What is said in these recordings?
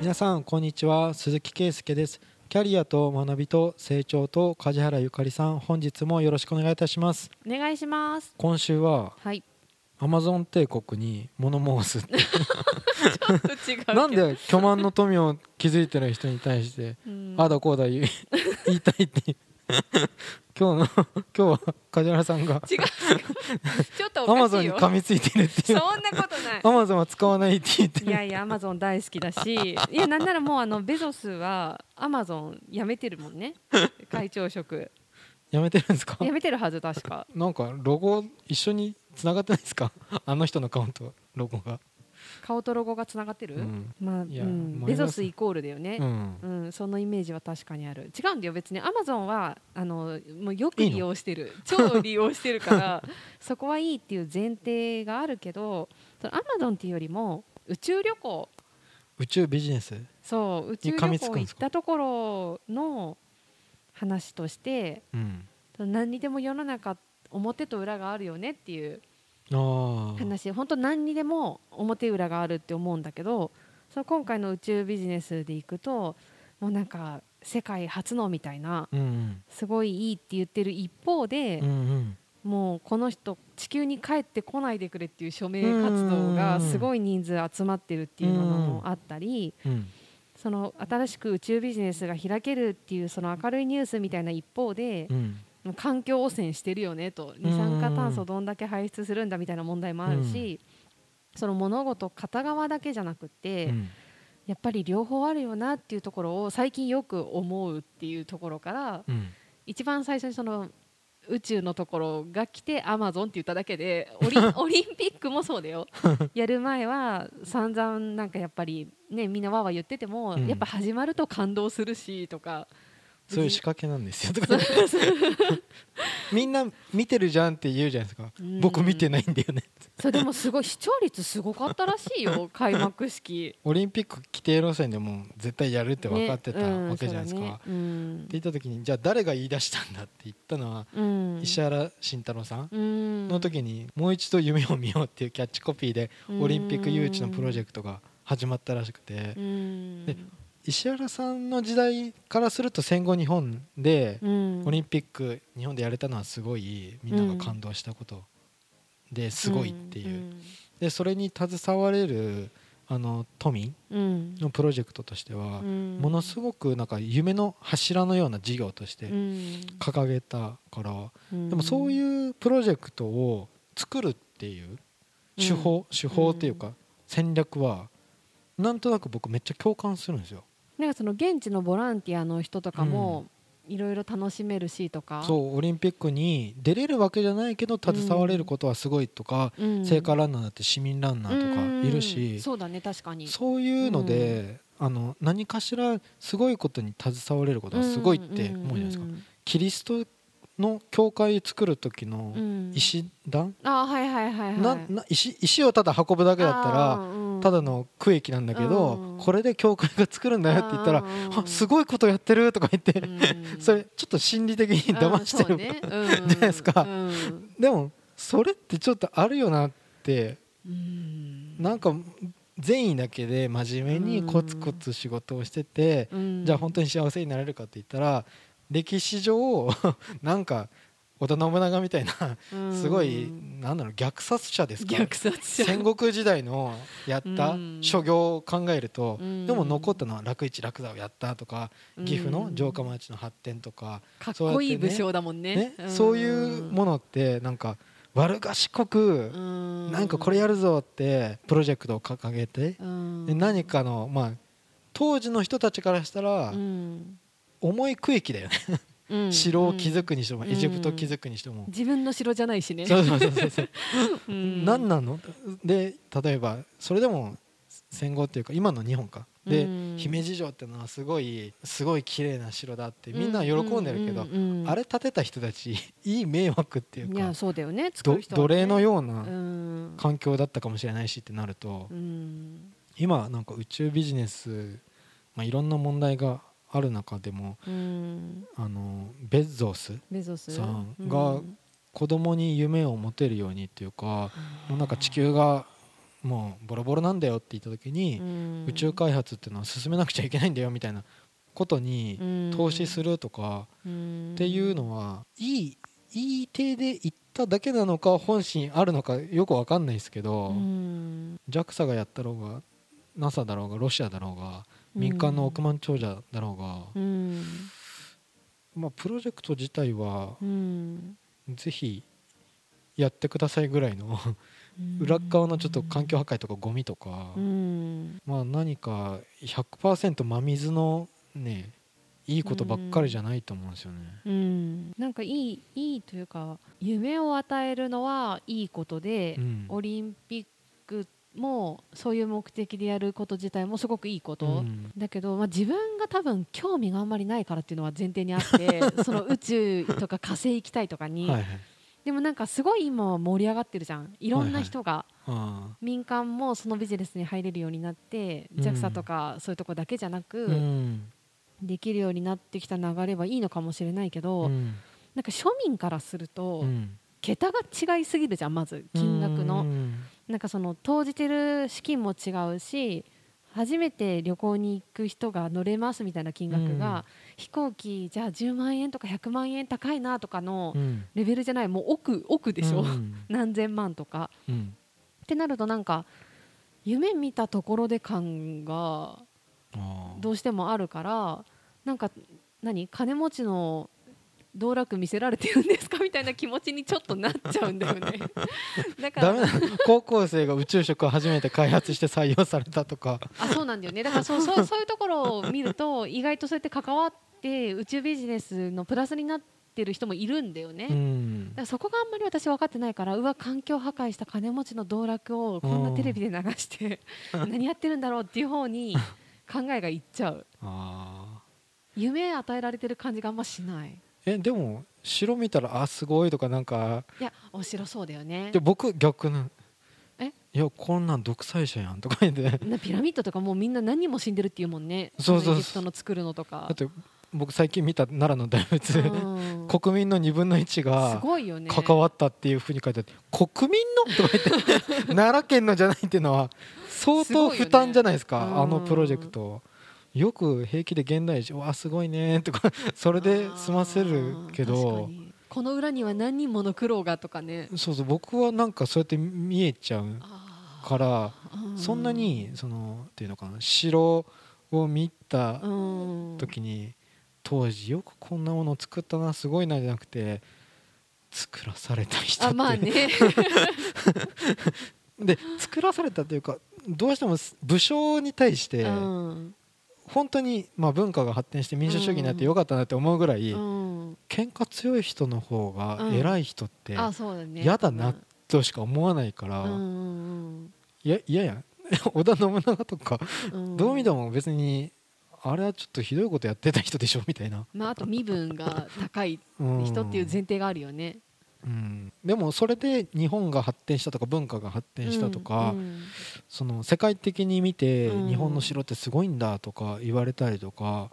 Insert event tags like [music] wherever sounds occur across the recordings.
皆さんこんにちは。鈴木圭介です。キャリアと学びと成長と梶原ゆかりさん本日もよろしくお願いいたします。お願いします。今週ははい。アマゾン帝国に物申す [laughs] なんで巨万の富を築いてる人に対してうん。ああだこうだ言い [laughs] 言いたいって今日の [laughs] 今日は梶原さんが違う。ちょっとアマゾンに噛みついてるっていう。そんなことない。アマゾンは使わないって言っていやいやアマゾン大好きだしいやなんならもうあのベゾスはアマゾン辞めてるもんね。会長職。やめてるんですか？辞めてるはず確か。なんかロゴ一緒に繋がってないですか？あの人の顔とロゴが、顔とロゴがつながってる、うん。まあ、うん、ベゾスイコールだよね。う、ん、うん、そのイメージは確かにある。違うんだよ別に。アマゾンはあのもうよく利用してる。[laughs] 超利用してるからそこはいいっていう前提があるけどそのアマゾンっていうよりも宇宙旅行。宇宙ビジネス？そう宇宙旅行行ったところの話として何にでも世の中表と裏があるよねっていう話本当何にでも表裏があるって思うんだけどその今回の宇宙ビジネスでいくともうなんか世界初のみたいなうんうん。すごいいいって言ってる一方でうん、うん。もうこの人地球に帰ってこないでくれっていう署名活動がすごい人数集まってるっていうのもあったりうんその新しく宇宙ビジネスが開けるっていうその明るいニュースみたいな一方でうん環境汚染してるよねと二酸化炭素どんだけ排出するんだみたいな問題もあるしその物事片側だけじゃなくてうん。やっぱり両方あるよなっていうところを最近よく思うっていうところからうん。一番最初にその宇宙のところが来てアマゾンって言っただけで [laughs] オリンオリンピックもそうだよ。[laughs] やる前は散々なんかやっぱりねみんなわーわー言ってても、うん。やっぱ始まると感動するしとかそういう仕掛けなんですよ。とか [laughs] みんな見てるじゃんって言うじゃないですか。うん。僕見てないんだよね。それでもすごい視聴率すごかったらしいよ。[laughs] 開幕式。オリンピック規定路線でも絶対やるって分かってたわけじゃないですか、ねうんって言った時にじゃあ誰が言い出したんだって言ったのはうん。石原慎太郎さん。うん。の時にもう一度夢を見ようっていうキャッチコピーでオリンピック誘致のプロジェクトが始まったらしくて。うん。で石原さんの時代からすると戦後日本でうん。オリンピック日本でやれたのはすごいみんなが感動したことですごいっていう。でそれに携われるあの都民うん。のプロジェクトとしてはうん。ものすごくなんか夢の柱のような事業としてうん。掲げたからうん。でもそういうプロジェクトを作るっていう手法手法っていうか戦略はなんとなく僕めっちゃ共感するんですよ。なんかその現地のボランティアの人とかもいろいろ楽しめるしとか、そうオリンピックに出れるわけじゃないけど携われることはすごいとか、うん。聖火ランナーだって市民ランナーとかいるうんし、そうだね確かに。そういうので、あの何かしらすごいことに携われることはすごいって思うじゃないですか。ん。キリストの教会作る時のうん。石段、あはいはいはいはい。なな石石をただ運ぶだけだったらうんただの区域なんだけど、うん。これで教会が作るんだよって言ったら、すごいことやってるとか言って、うん [laughs] それちょっと心理的に騙してる、ねうんじゃないですか。うん [laughs] でもそれってちょっとあるよなってうん。なんか善意だけで真面目にコツコツ仕事をしてて、うん。じゃあ本当に幸せになれるかって言ったら歴史上 [laughs] なんか織田信長みたいなうん。すごいなんだろう虐殺者ですか？戦国時代のやったうん。諸行を考えるとうん。でも残ったのは楽市楽座をやったとかうん。岐阜の城下町の発展とかかっこいい武将だもんね。ねそういうものってなんか悪賢くのなんかこれやるぞってプロジェクトを掲げてで何かのまあ当時の人たちからしたら重い区域だよね。城を築くにしてもうん。エジプト築くにしても。自分の城じゃないしね。そうそうそうそうそう。[laughs] うん。何なの？で例えばそれでも戦後っていうか今の日本か。でうん。姫路城ってのはすごいすごい綺麗な城だってみんな喜んでるけどあれ建てた人たちいい迷惑っていういかやそうだよね。ね。奴隷のよううなん。環境だったかもしれないしってなるとうん。今なんか宇宙ビジネスまあいろんな問題がある中でもうん。あのベッゾースさんが子供に夢を持てるようにっていうかもうなんか地球がもうボロボロなんだよって言った時に、宇宙開発っていうのは進めなくちゃいけないんだよみたいなことに投資するとかっていうのはいいいい手で言っただけなのか本心あるのかよく分かんないですけど JAXA がやったろうが NASA だろうがロシアだろうが民間の億万長者だろうが、まあ、プロジェクト自体はぜひやってくださいぐらいの裏側のちょっと環境破壊とかゴミとか、まあ何か100%真水のねいいことばっかりじゃないと思うんですよね。うん、なんかいいいいというか夢を与えるのはいいことで、うん、オリンピックもそういう目的でやること自体もすごくいいこと、うん、だけど、まあ、自分が多分興味があんまりないからっていうのは前提にあって [laughs] その宇宙とか火星行きたいとかに。はいはい。でもなんかすごい今盛り上がってるじゃん。いろんな人が、民間もそのビジネスに入れるようになって、うん、JAXA とかそういうとこだけじゃなく、うん、できるようになってきた流れはいいのかもしれないけど、うん、なんか庶民からすると、うん、桁が違いすぎるじゃんまず金額の、なんかその投じてる資金も違うし初めて旅行に行く人が乗れますみたいな金額が、飛行機じゃあ10万円とか100万円高いなとかのレベルじゃないもう億億でしょ、何千万とか、ってなるとなんか夢見たところで感がどうしてもあるからなんか何？金持ちの道楽見せられてるんですか？みたいな気持ちにちょっとなっちゃうんだよね。[laughs] だから高校生が宇宙食を初めて開発して採用されたとか。あそうなんだよね。だからそうそうそういうところを見ると意外とそうやって関わって宇宙ビジネスのプラスになってる人もいるんだよね、うん、だからそこがあんまり私分かってないからうわ環境破壊した金持ちの道楽をこんなテレビで流して [laughs] 何やってるんだろうっていう方に考えがいっちゃう。夢与えられてる感じがあんましないえでも城見たらあすごいとかなんか。いやお城そうだよね。で僕逆なえ？いやこんなん独裁者やんとか言って。ピラミッドとかもうみんな何人も死んでるっていうもんね。そうそうそう。の作るのとか。だって僕最近見た奈良の大仏、うん、国民の2分の1が関わったっていうふうに書いてあって、ね、国民の？とか言って。[laughs] 奈良県のじゃないっていうのは相当負担じゃないですか、ね、あのプロジェクト。よく平気で現代人わすごいねとか [laughs] それで済ませるけどこの裏には何人もの苦労がとかね。そうそう僕はなんかそうやって見えちゃうからそんなにそのっていうのかな城を見た時に当時よくこんなものを作ったなすごいなじゃなくて作らされた人って。まあね。[laughs] で作らされたというかどうしても武将に対して、本当にまあ文化が発展して民主主義になってよかったなって思うぐらい、うん、喧嘩強い人の方が偉い人って嫌だなとしか思わないから嫌やや [laughs] 織田信長とかどう見ても別にあれはちょっとひどいことやってた人でしょみたいな、まあ、あと身分が高い人っていう前提があるよね。うん、でもそれで日本が発展したとか文化が発展したとか、うんうん、その世界的に見て日本の城ってすごいんだとか言われたりとか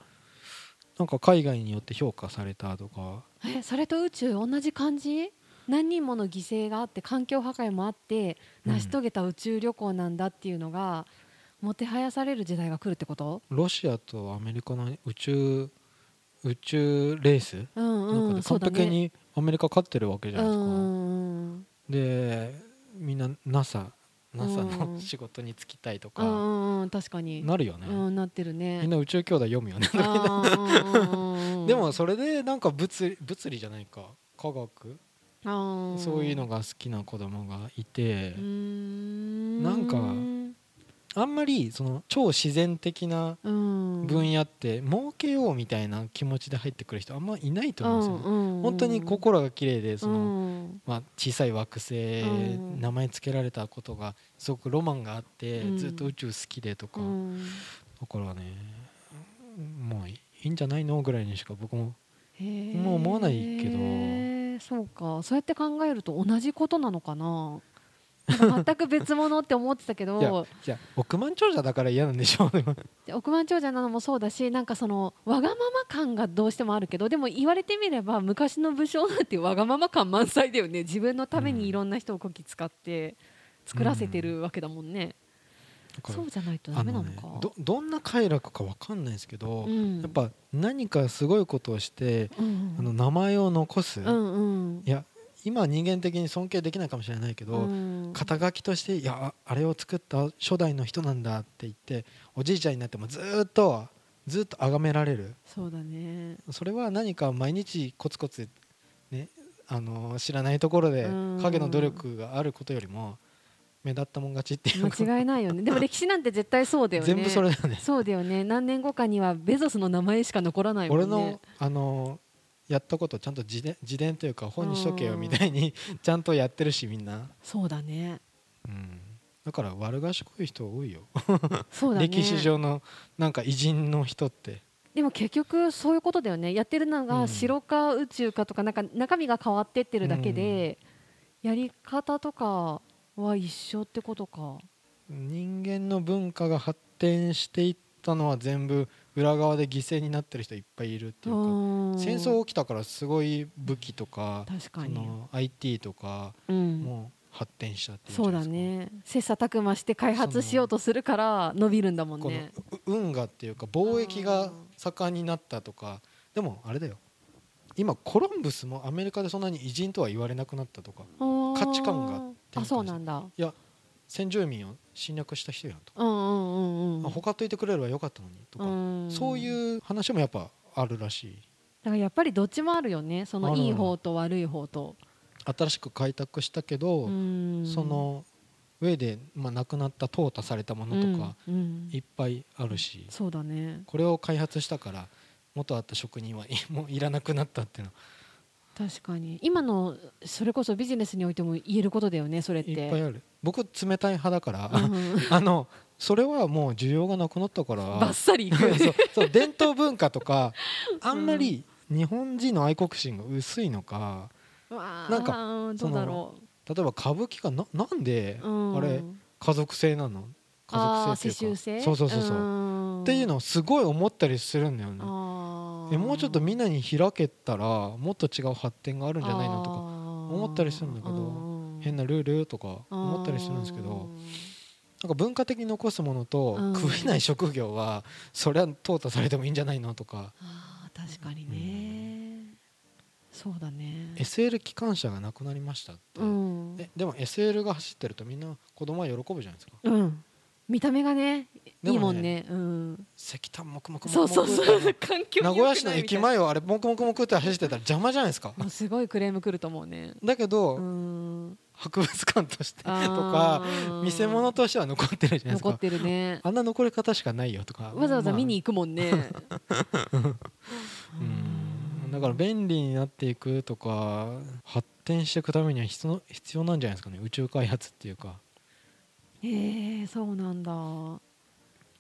なんか海外によって評価されたとか。えそれと宇宙同じ感じ？何人もの犠牲があって環境破壊もあって成し遂げた宇宙旅行なんだっていうのが、もてはやされる時代が来るってこと？ロシアとアメリカの宇宙宇宙レース、うんうん、なんか完璧にアメリカ勝ってるわけじゃないですか、うん、でみんな NASA NASA の仕事に就きたいとか、うん、確かに。なるよね、うん、なってるね。みんな宇宙兄弟読むよね。[laughs] でもそれでなんか物理物理じゃないか。科学。そういうのが好きな子供がいて。なんかあんまりその超自然的な分野って儲けようみたいな気持ちで入ってくる人あんまいないと思うんですよ、ね、本当に心が綺麗でその、まあ、小さい惑星、名前付けられたことがすごくロマンがあって、ずっと宇宙好きでとか、だからねもういいんじゃないのぐらいにしか僕ももう思わないけど。そうか。そうやって考えると同じことなのかな全く別物って思ってたけどいや億万長者だから嫌なんでしょう [laughs] 億万長者なのもそうだしなんかそのわがまま感がどうしてもあるけどでも言われてみれば昔の武将なんてわがまま感満載だよね。自分のためにいろんな人をこき使って作らせてるわけだもんね、だからそうじゃないとダメなのか。あねどどんな快楽かわかんないですけど、うん。やっぱ何かすごいことをして、うん。あの名前を残す、うんうん。いや今は人間的に尊敬できないかもしれないけど、うん。肩書きとしていやああれを作った初代の人なんだって言っておじいちゃんになってもずーっとずっと崇められる。そうだね。それは何か毎日コツコツ、ね、あの知らないところでうん。影の努力があることよりも目立ったもん勝ちっていう。か間違いないよね。でも歴史なんて絶対そうだよね。全部それだよね。そうだよね。何年後かにはベゾスの名前しか残らないもんね。俺のあのやったことちゃんと自伝自伝というか本にしとけよみたいにちゃんとやってるしみんな、そうだね。うん、だから悪賢い人多いよ、そうだね。歴史上のなんか偉人の人って。でも結局そういうことだよね。やってるのうん。が城か宇宙かとかなんか中身が変わってってるだけで、やり方とかは一緒ってことか。人間の文化が発展していったのは全部裏側で犠牲になってる人いっぱいいるっていうかうん。戦争起きたからすごい武器とか確かに、その IT とかうん、も発展したっていうそうだね。切磋琢磨して開発しようとするから伸びるんだもんね。う運河っていうか貿易が盛んになったとかでもあれだよ。今コロンブスもアメリカでそんなに偉人とは言われなくなったとか価値観があそうなんだ。いや先住民を侵略した人やんと、うんうんうんといてくれればよかったのにとか、うん。そういう話もやっぱあるらしい。だからやっぱりどっちもあるよね。そのいい方と悪い方と。新しく開拓したけど、うん。その上で、まあ、なくなった淘汰されたものとかいっぱいあるし、そうだね。これを開発したから元あった職人はい [laughs] もういらなくなったっていうの確かに。今のそれこそビジネスにおいても言えることだよねそれって。いっぱいある。僕冷たい派だから、うん [laughs] あのそれはもう需要がなくなったから。バッサリいく。[laughs] そうそう伝統文化とか [laughs] あんまり日本人の愛国心が薄いのかわあなんかうんどう。だろ例えば歌舞伎がな？なんでう、うん、あれ家族性なの？家あ族性っていうか。そうそうそうそう、ん。っていうのをすごい思ったりするんだよねえもうちょっとみんなに開けたらもっと違う発展があるんじゃないのとか思ったりするんだけど変ななルールとか思ったりするんですけどなんか文化的に残すものとうん。食えない職業はそれは淘汰されてもいいんじゃないのとか。確かにね、そうだね。SL 機関車がなくなりましたって、うん。えでも SL が走ってるとみんな子供は喜ぶじゃないですか。うん見た目がねいいもんね。うん。石炭もくもくもくそうそうそう。環境名古屋市の駅前をあれもくもくもくって走ってたら邪魔じゃないですか。すごいクレームくると思うね。だけど、うん。博物館としてとか見せ物としては残ってるじゃないですか。残ってるね。あんな残り方しかないよとか。わざわざまあ。見に行くもんね。[laughs] うん。だから便利になっていくとか発展していくためには必要必要なんじゃないですかね。宇宙開発っていうかへえそうなんだ。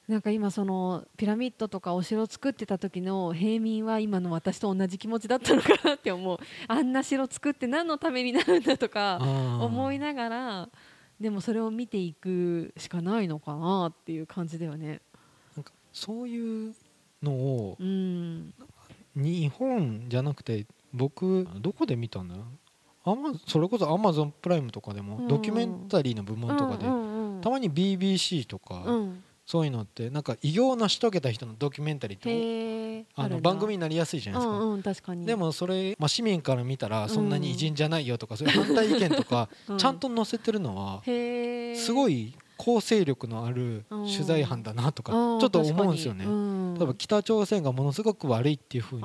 なんか今そのピラミッドとかお城を作ってた時の平民は今の私と同じ気持ちだったのかなって思う。[laughs] あんな城作って何のためになるんだとか思いなながらでもそれを見ていくしかないのかなっていう感じだよね。んかそういうのをうん。日本じゃなくて僕どこで見たんだアマそれこそアマゾンプライムとかでも、うん。ドキュメンタリーの部門とかで、うんうんうんたまに BBC とか、うん。そういうのってなんか偉業を成し遂げた人のドキュメンタリーってへえあの番組になりやすいじゃないですか、うんうん確かに。でもそれ、まあ、市民から見たらそんなに偉人じゃないよとか、そういう反対意見とか [laughs] うちゃんと載せてるのはすごい構成力のある取材班だなとかちょっと思うんですよね。例えば北朝鮮がものすごく悪いっていう風に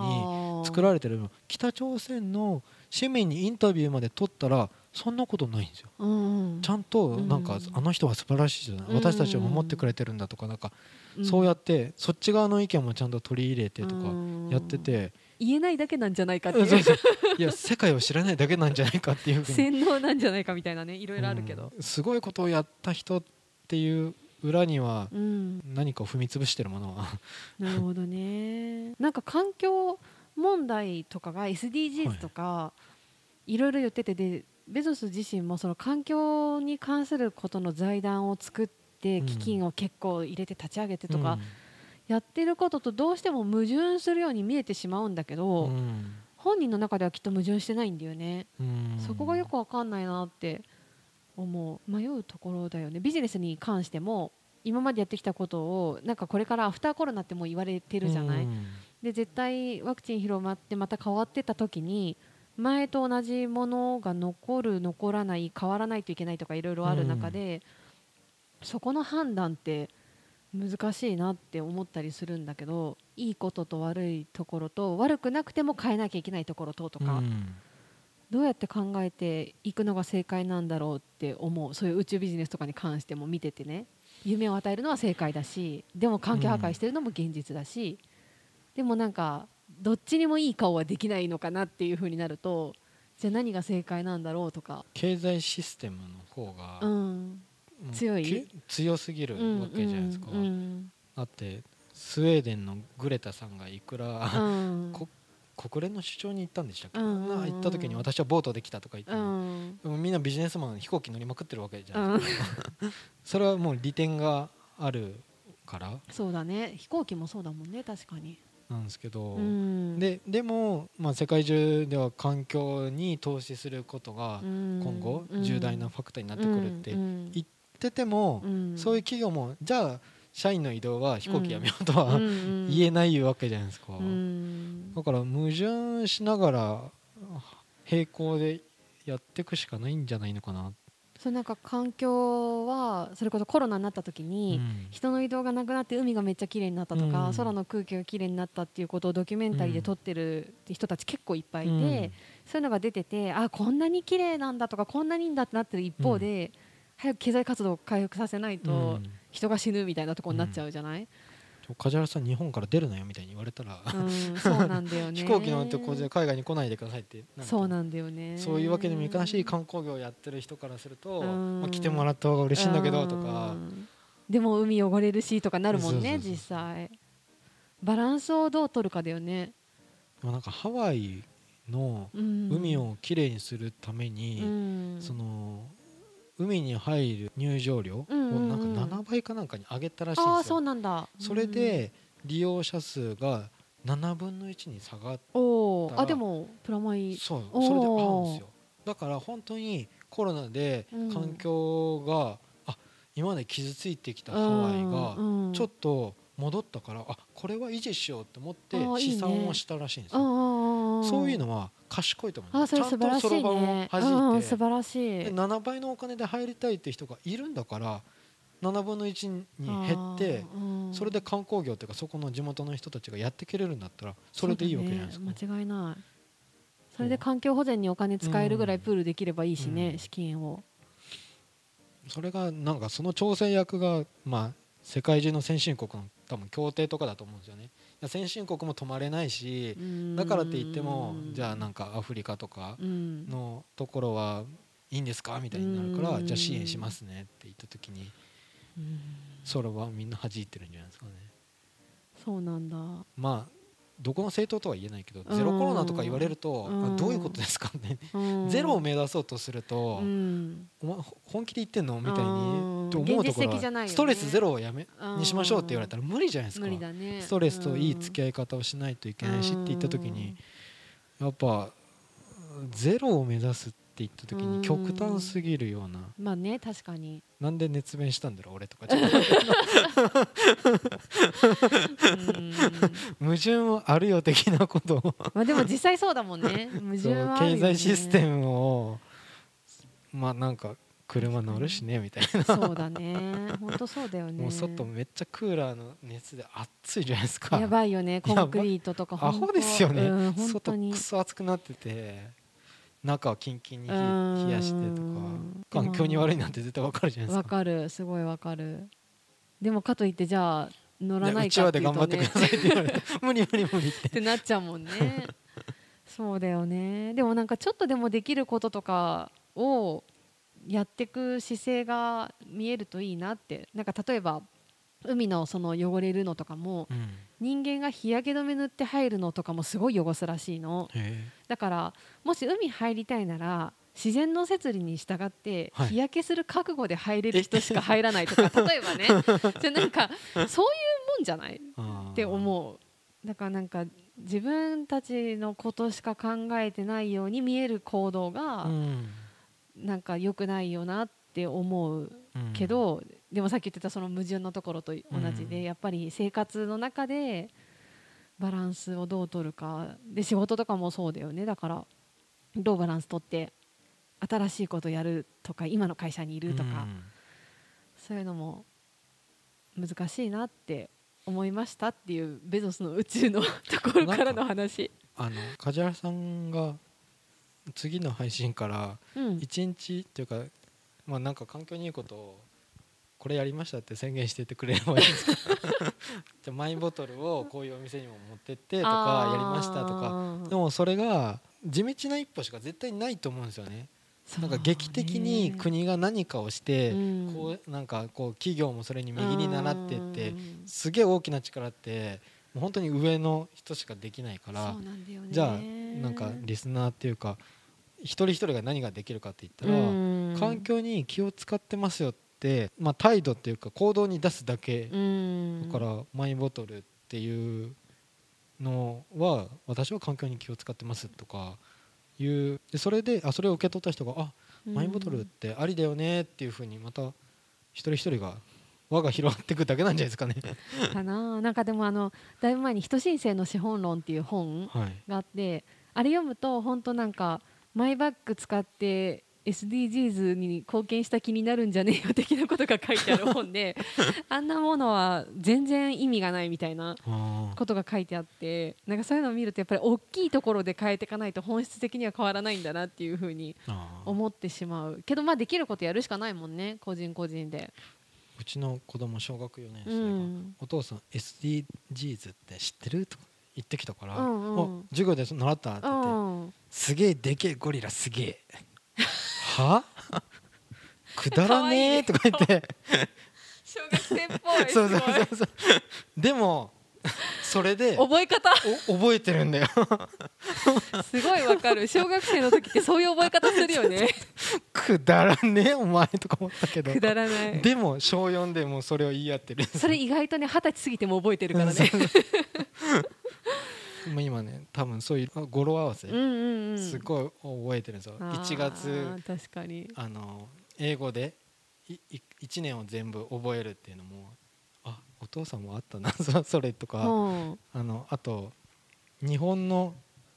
作られてる。の北朝鮮の市民にインタビューまで取ったらそんなことないんですよ。うんちゃんとなんかうんあの人は素晴らしいじゃな。いうん。私たちを守ってくれてるんだとかなんかそうやってそっち側の意見もちゃんと取り入れてとかやってて。言えないだけなんじゃないかっていう。いや世界を知らないだけなんじゃないかっていう洗脳なんじゃないかみたいなねいろいろあるけど、うん。すごいことをやった人っていう裏にはうん。何かを踏み潰してるものは。なるほどね。なんか環境問題とかが SDGs とか、い、ろいろ言っててでベゾス自身もその環境に関することの財団を作ってうん。基金を結構入れて立ち上げてとか、うん。やってることとどうしても矛盾するように見えてしまうんだけど、うん。本人の中ではきっと矛盾してないんだよね、うん。そこがよくわかんないなって思う迷うところだよね。ビジネスに関しても今までやってきたことをなんかこれからアフターコロナってもう言われてるじゃない、うん。で絶対ワクチン広まってまた変わってた時に前と同じものが残る残らない変わらないといけないとかいろいろある中で、そこの判断って難しいなって思ったりするんだけどいいことと悪いところと悪くなくても変えなきゃいけないところととか、うん。どうやって考えていくのが正解なんだろうって思う。そういう宇宙ビジネスとかに関しても見ててね。夢を与えるのは正解だしでも環境破壊してるのも現実だし、でもなんかどっちにもいい顔はできないのかなっていう風になるとじゃあ何が正解なんだろうとか、経済システムの方が、うん、強い？き強すぎるうんわけじゃないですか、うんだってスウェーデンのグレタさんがいくら、うん。こ国連の首長に行ったんでしたっけ、うん。うんうんな行った時に私はボートできたとか言ってでもみんなビジネスマン飛行機乗りまくってるわけじゃうんん。[laughs] それはもう利点があるから。そうだね。飛行機もそうだもんね確かに、なんですけど、うん、ででも、まあ、世界中では環境に投資することが今今後重大なファクターになってくるって言言ってても、そういう企業もじゃあ社員の移動は飛行機やめようとは、言えないわけじゃないですか、うん。だから矛盾しながら並行でやっていくしかないんじゃないのかな、そうなんか環境はそれこそコロナになった時うに、ん。人の移動がなくなって海がめっちゃ綺麗になったとか、うん。空の空気が綺麗になったっていうことをドキュメンタリーで撮ってる人たち結構いっぱいいて、うん。そういうのが出ててあこんなに綺麗なんだとかこんなにいいんだってなってる一方で、早く経済活動を回復させないとうん。人が死ぬみたいなところになっちゃうじゃない、梶原さん日本から出るなよみたいに言われたら、うんそうなんだよね。飛行機乗ってこうで海外に来ないでくださいってそうなんだよね。そういうわけにもいかないし観光業やってる人からすると、うん。まあ、来てもらった方が嬉しいんだけどとうかん。でも海汚れるしとかなるもんね実際。バランスをどう取るかだよね、まあなんかハワイのうん。海をきれいにするために、うん。その海に入る入場料をうんうんうん。なんか7倍かなんかに上げたらしいんですよ。そうなんだ。それで利用者数が7分の1に下がっうんおだからおあでもプラマイ。そうそれで合うんですよ。だから本当にコロナでうん。環境が、あ今まで傷ついてきたハワイがちょっと戻ったからあこれは維持しようと思って試算をしたらしいんですとよそういうののは賢いと思いとそろばんをね弾いて。うん素晴らしい。で7倍のお金で入りたいって人がいるんだから7分の1に減ってそれで観光業っていうかそこの地元の人たちがやってくれるんだったらそれでいいわけじゃないですか、ね。間違いない。それで環境保全にお金使えるぐらいプールできればいいしね、うん。資金を。それがなんかその調整役がまあ世界中の先進国の多分協定とかだと思うんですよね。いや先進国も止まれないしだからって言ってもじゃあなんかアフリカとかうん。のところはいいんですかみたいになるからうん。じゃあ支援しますねって言った時にうん。それはみんな弾いてるんじゃないですかね。そうなんだ。まあどこの政党とは言えないけどうん。ゼロコロナとか言われるとどういうことですかね。うん。[laughs] ゼロを目指そうとすると本気で言ってんの？みたいうん。にと思うところストレスゼロをやめうんにしましょうって言われたら無理じゃないですか。ストレスといい付き合い合い方をしないといけないしって言った時にやっぱゼロを目指すって言った時うん。に極端すぎるような。まあね確かに。なんで熱弁したんだろう俺とか。[laughs] [laughs] 矛盾はあるよ的なことを。まあでも実際そうだもんね。[laughs] 矛盾はあるよね。経済システムをまあなんか車乗るしねみたいな。そうだね。本当そうだよね。もう外めっちゃクーラーの熱で暑いじゃないですか。やばいよね。コンクリートとかアホですよね、うん本外くそ暑くなってて中はキンキンに冷やしてとか。環境に悪いなんて絶対わかるじゃないですわかかる。すごいわかる。でもかといってじゃあ乗らないかっていうと頑張ってくねださいって言われて。[laughs] 無理無理無理って。ってなっちゃうもんね。そうだよね。でもなんかちょっとでもできることとかをやっていく姿勢が見えるといいなって。なんか例えば海のその汚れるのとかもうん人間が日焼け止め塗って入るのとかもすごい汚すらしいの。へだからもし海入りたいなら自然の摂理に従ってはい。日焼けする覚悟で入れる人しか入らないとか [laughs] 例えばね。じゃあなんかそういうもんじゃない？ー。って思う。だからなんか自分たちのことしか考えてないように見える行動がうん。なんか良くないよなっって思うけど、でもさっき言ってたその矛盾のところと同じで、やっぱり生活の中でバランスをどう取るかで仕事とかもそうだよね。だからどうバランス取って新しいことやるとか今の会社にいるとか、そういうのも難しいなって思いましたっていうベゾスの宇宙のところからの話。あの梶原さんが次の配信から1日っていうか、まあなんか環境にいいことをこれやりましたって宣言しててくれればいいですか？[laughs] じゃマイボトルをこういうお店にも持ってってとかやりましたとか。でもそれが地道な一歩しか絶対ないと思うんですよね。なんか劇的に国が何かをして、こうなんかこう企業もそれに右に習ってってすげえ大きな力ってもう本当に上の人しかできないから。じゃあなんかリスナーっていうか一人一人が何ができるかって言ったら環境に気を使ってますよって、まあ、態度っていうか行動に出すだけだからマイボトルっていうのは私は環境に気を使ってますとかいう。でそれであそれを受け取った人があマイボトルってありだよねっていうふうにまた一人一人が輪が広がっていくだけなんじゃないですかね。かな。なんかでもあのだいぶ前に「人申請の資本論」っていう本があって、はい、あれ読むと本当なんかマイバッグ使って SDGs に貢献した気になるんじゃねえよ的なことが書いてある本で [laughs] あんなものは全然意味がないみたいなことが書いてあってなんかそういうのを見るとやっぱり大きいところで変えていかないと本質的には変わらないんだなっていうふうに思ってしまう。けどまあできることやるしかないもんね個人個人で。うちの子供小学4年生が、うん、お父さん SDGs って知ってる？とか言ってきたから、うんうん、授業で習ったって言って、うん、すげえでけえゴリラすげえ。は？くだらねえとか言って。小学生っぽいそうそうそうそう。でもそれで覚え方？覚えてるんだよ。すごいわかる。小学生の時ってそういう覚え方するよね。くだらねえお前とか思ったけど。くだらない。でも小4でもそれを言い合ってる。それ意外とね二十歳過ぎても覚えてるからね今ね多分そういう語呂合わせ、すごい覚えてるんですよ。1月確かに。あの英語で1年を全部覚えるっていうのもあお父さんもあったな [laughs] それとか、あのあと日本の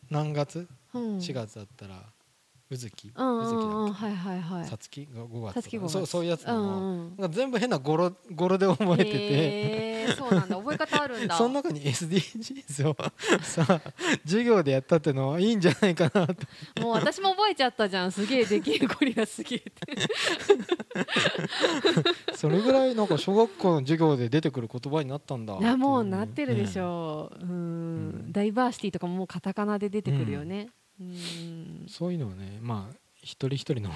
何月、うん、4月だったらうずき、うずきだはいはいはい、さつきが5月そうそういうやつも、うんうん、全部変な語呂語呂で覚えてて、そうなんだ。覚え方あるんだ。[laughs] その中に SDGs を [laughs] さ授業でやったってのはいいんじゃないかなと。もう私も覚えちゃったじゃん。すげえできるゴリラすげえって。[laughs] それぐらいなんか小学校の授業で出てくる言葉になったんだ。いやもうなってるでしょう、ね、うん、ダイバーシティとかももうカタカナで出てくるよね、そういうのをねまあ一人一人の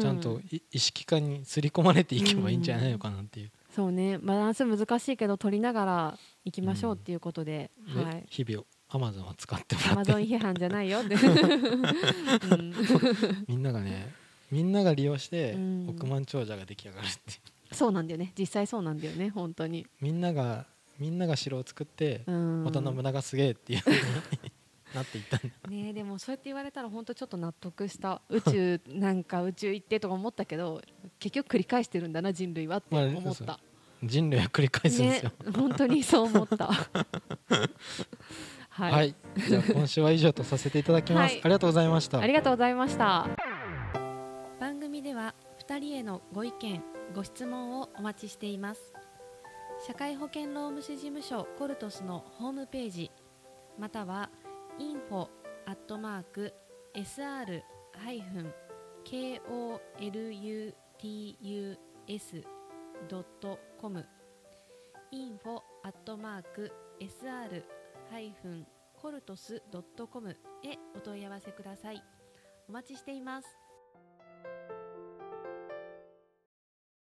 ちゃんと意識化にすり込まれていけばいいんじゃないのかなっていう、そうね。バランス難しいけど取りながらいきましょうっていうことで、はい、日々アマゾンは使ってもらって。アマゾン批判じゃないよ。っ [laughs] て、みんながねみんなが利用して億万長者が出来上がるってそうなんだよね。実際そうなんだよね。本当に。みんながみんなが城を作って織田信長すげえっていうなっていったねでもそうやって言われたら本当ちょっと納得した宇宙なんか宇宙行ってとか思ったけど [laughs] 結局繰り返してるんだな人類はって思った、まあ、人類は繰り返すんですよ、ね、本当にそう思った。[laughs] はい、はい、じゃあ今週は以上とさせていただきます、はい、ありがとうございました。ありがとうございました。番組では2人へのご意見ご質問をお待ちしています。社会保険労務士事務所コルトスのホームページまたは「info.sr-koluts.com info.sr-koltus.com へお問い合わせください。お待ちしています。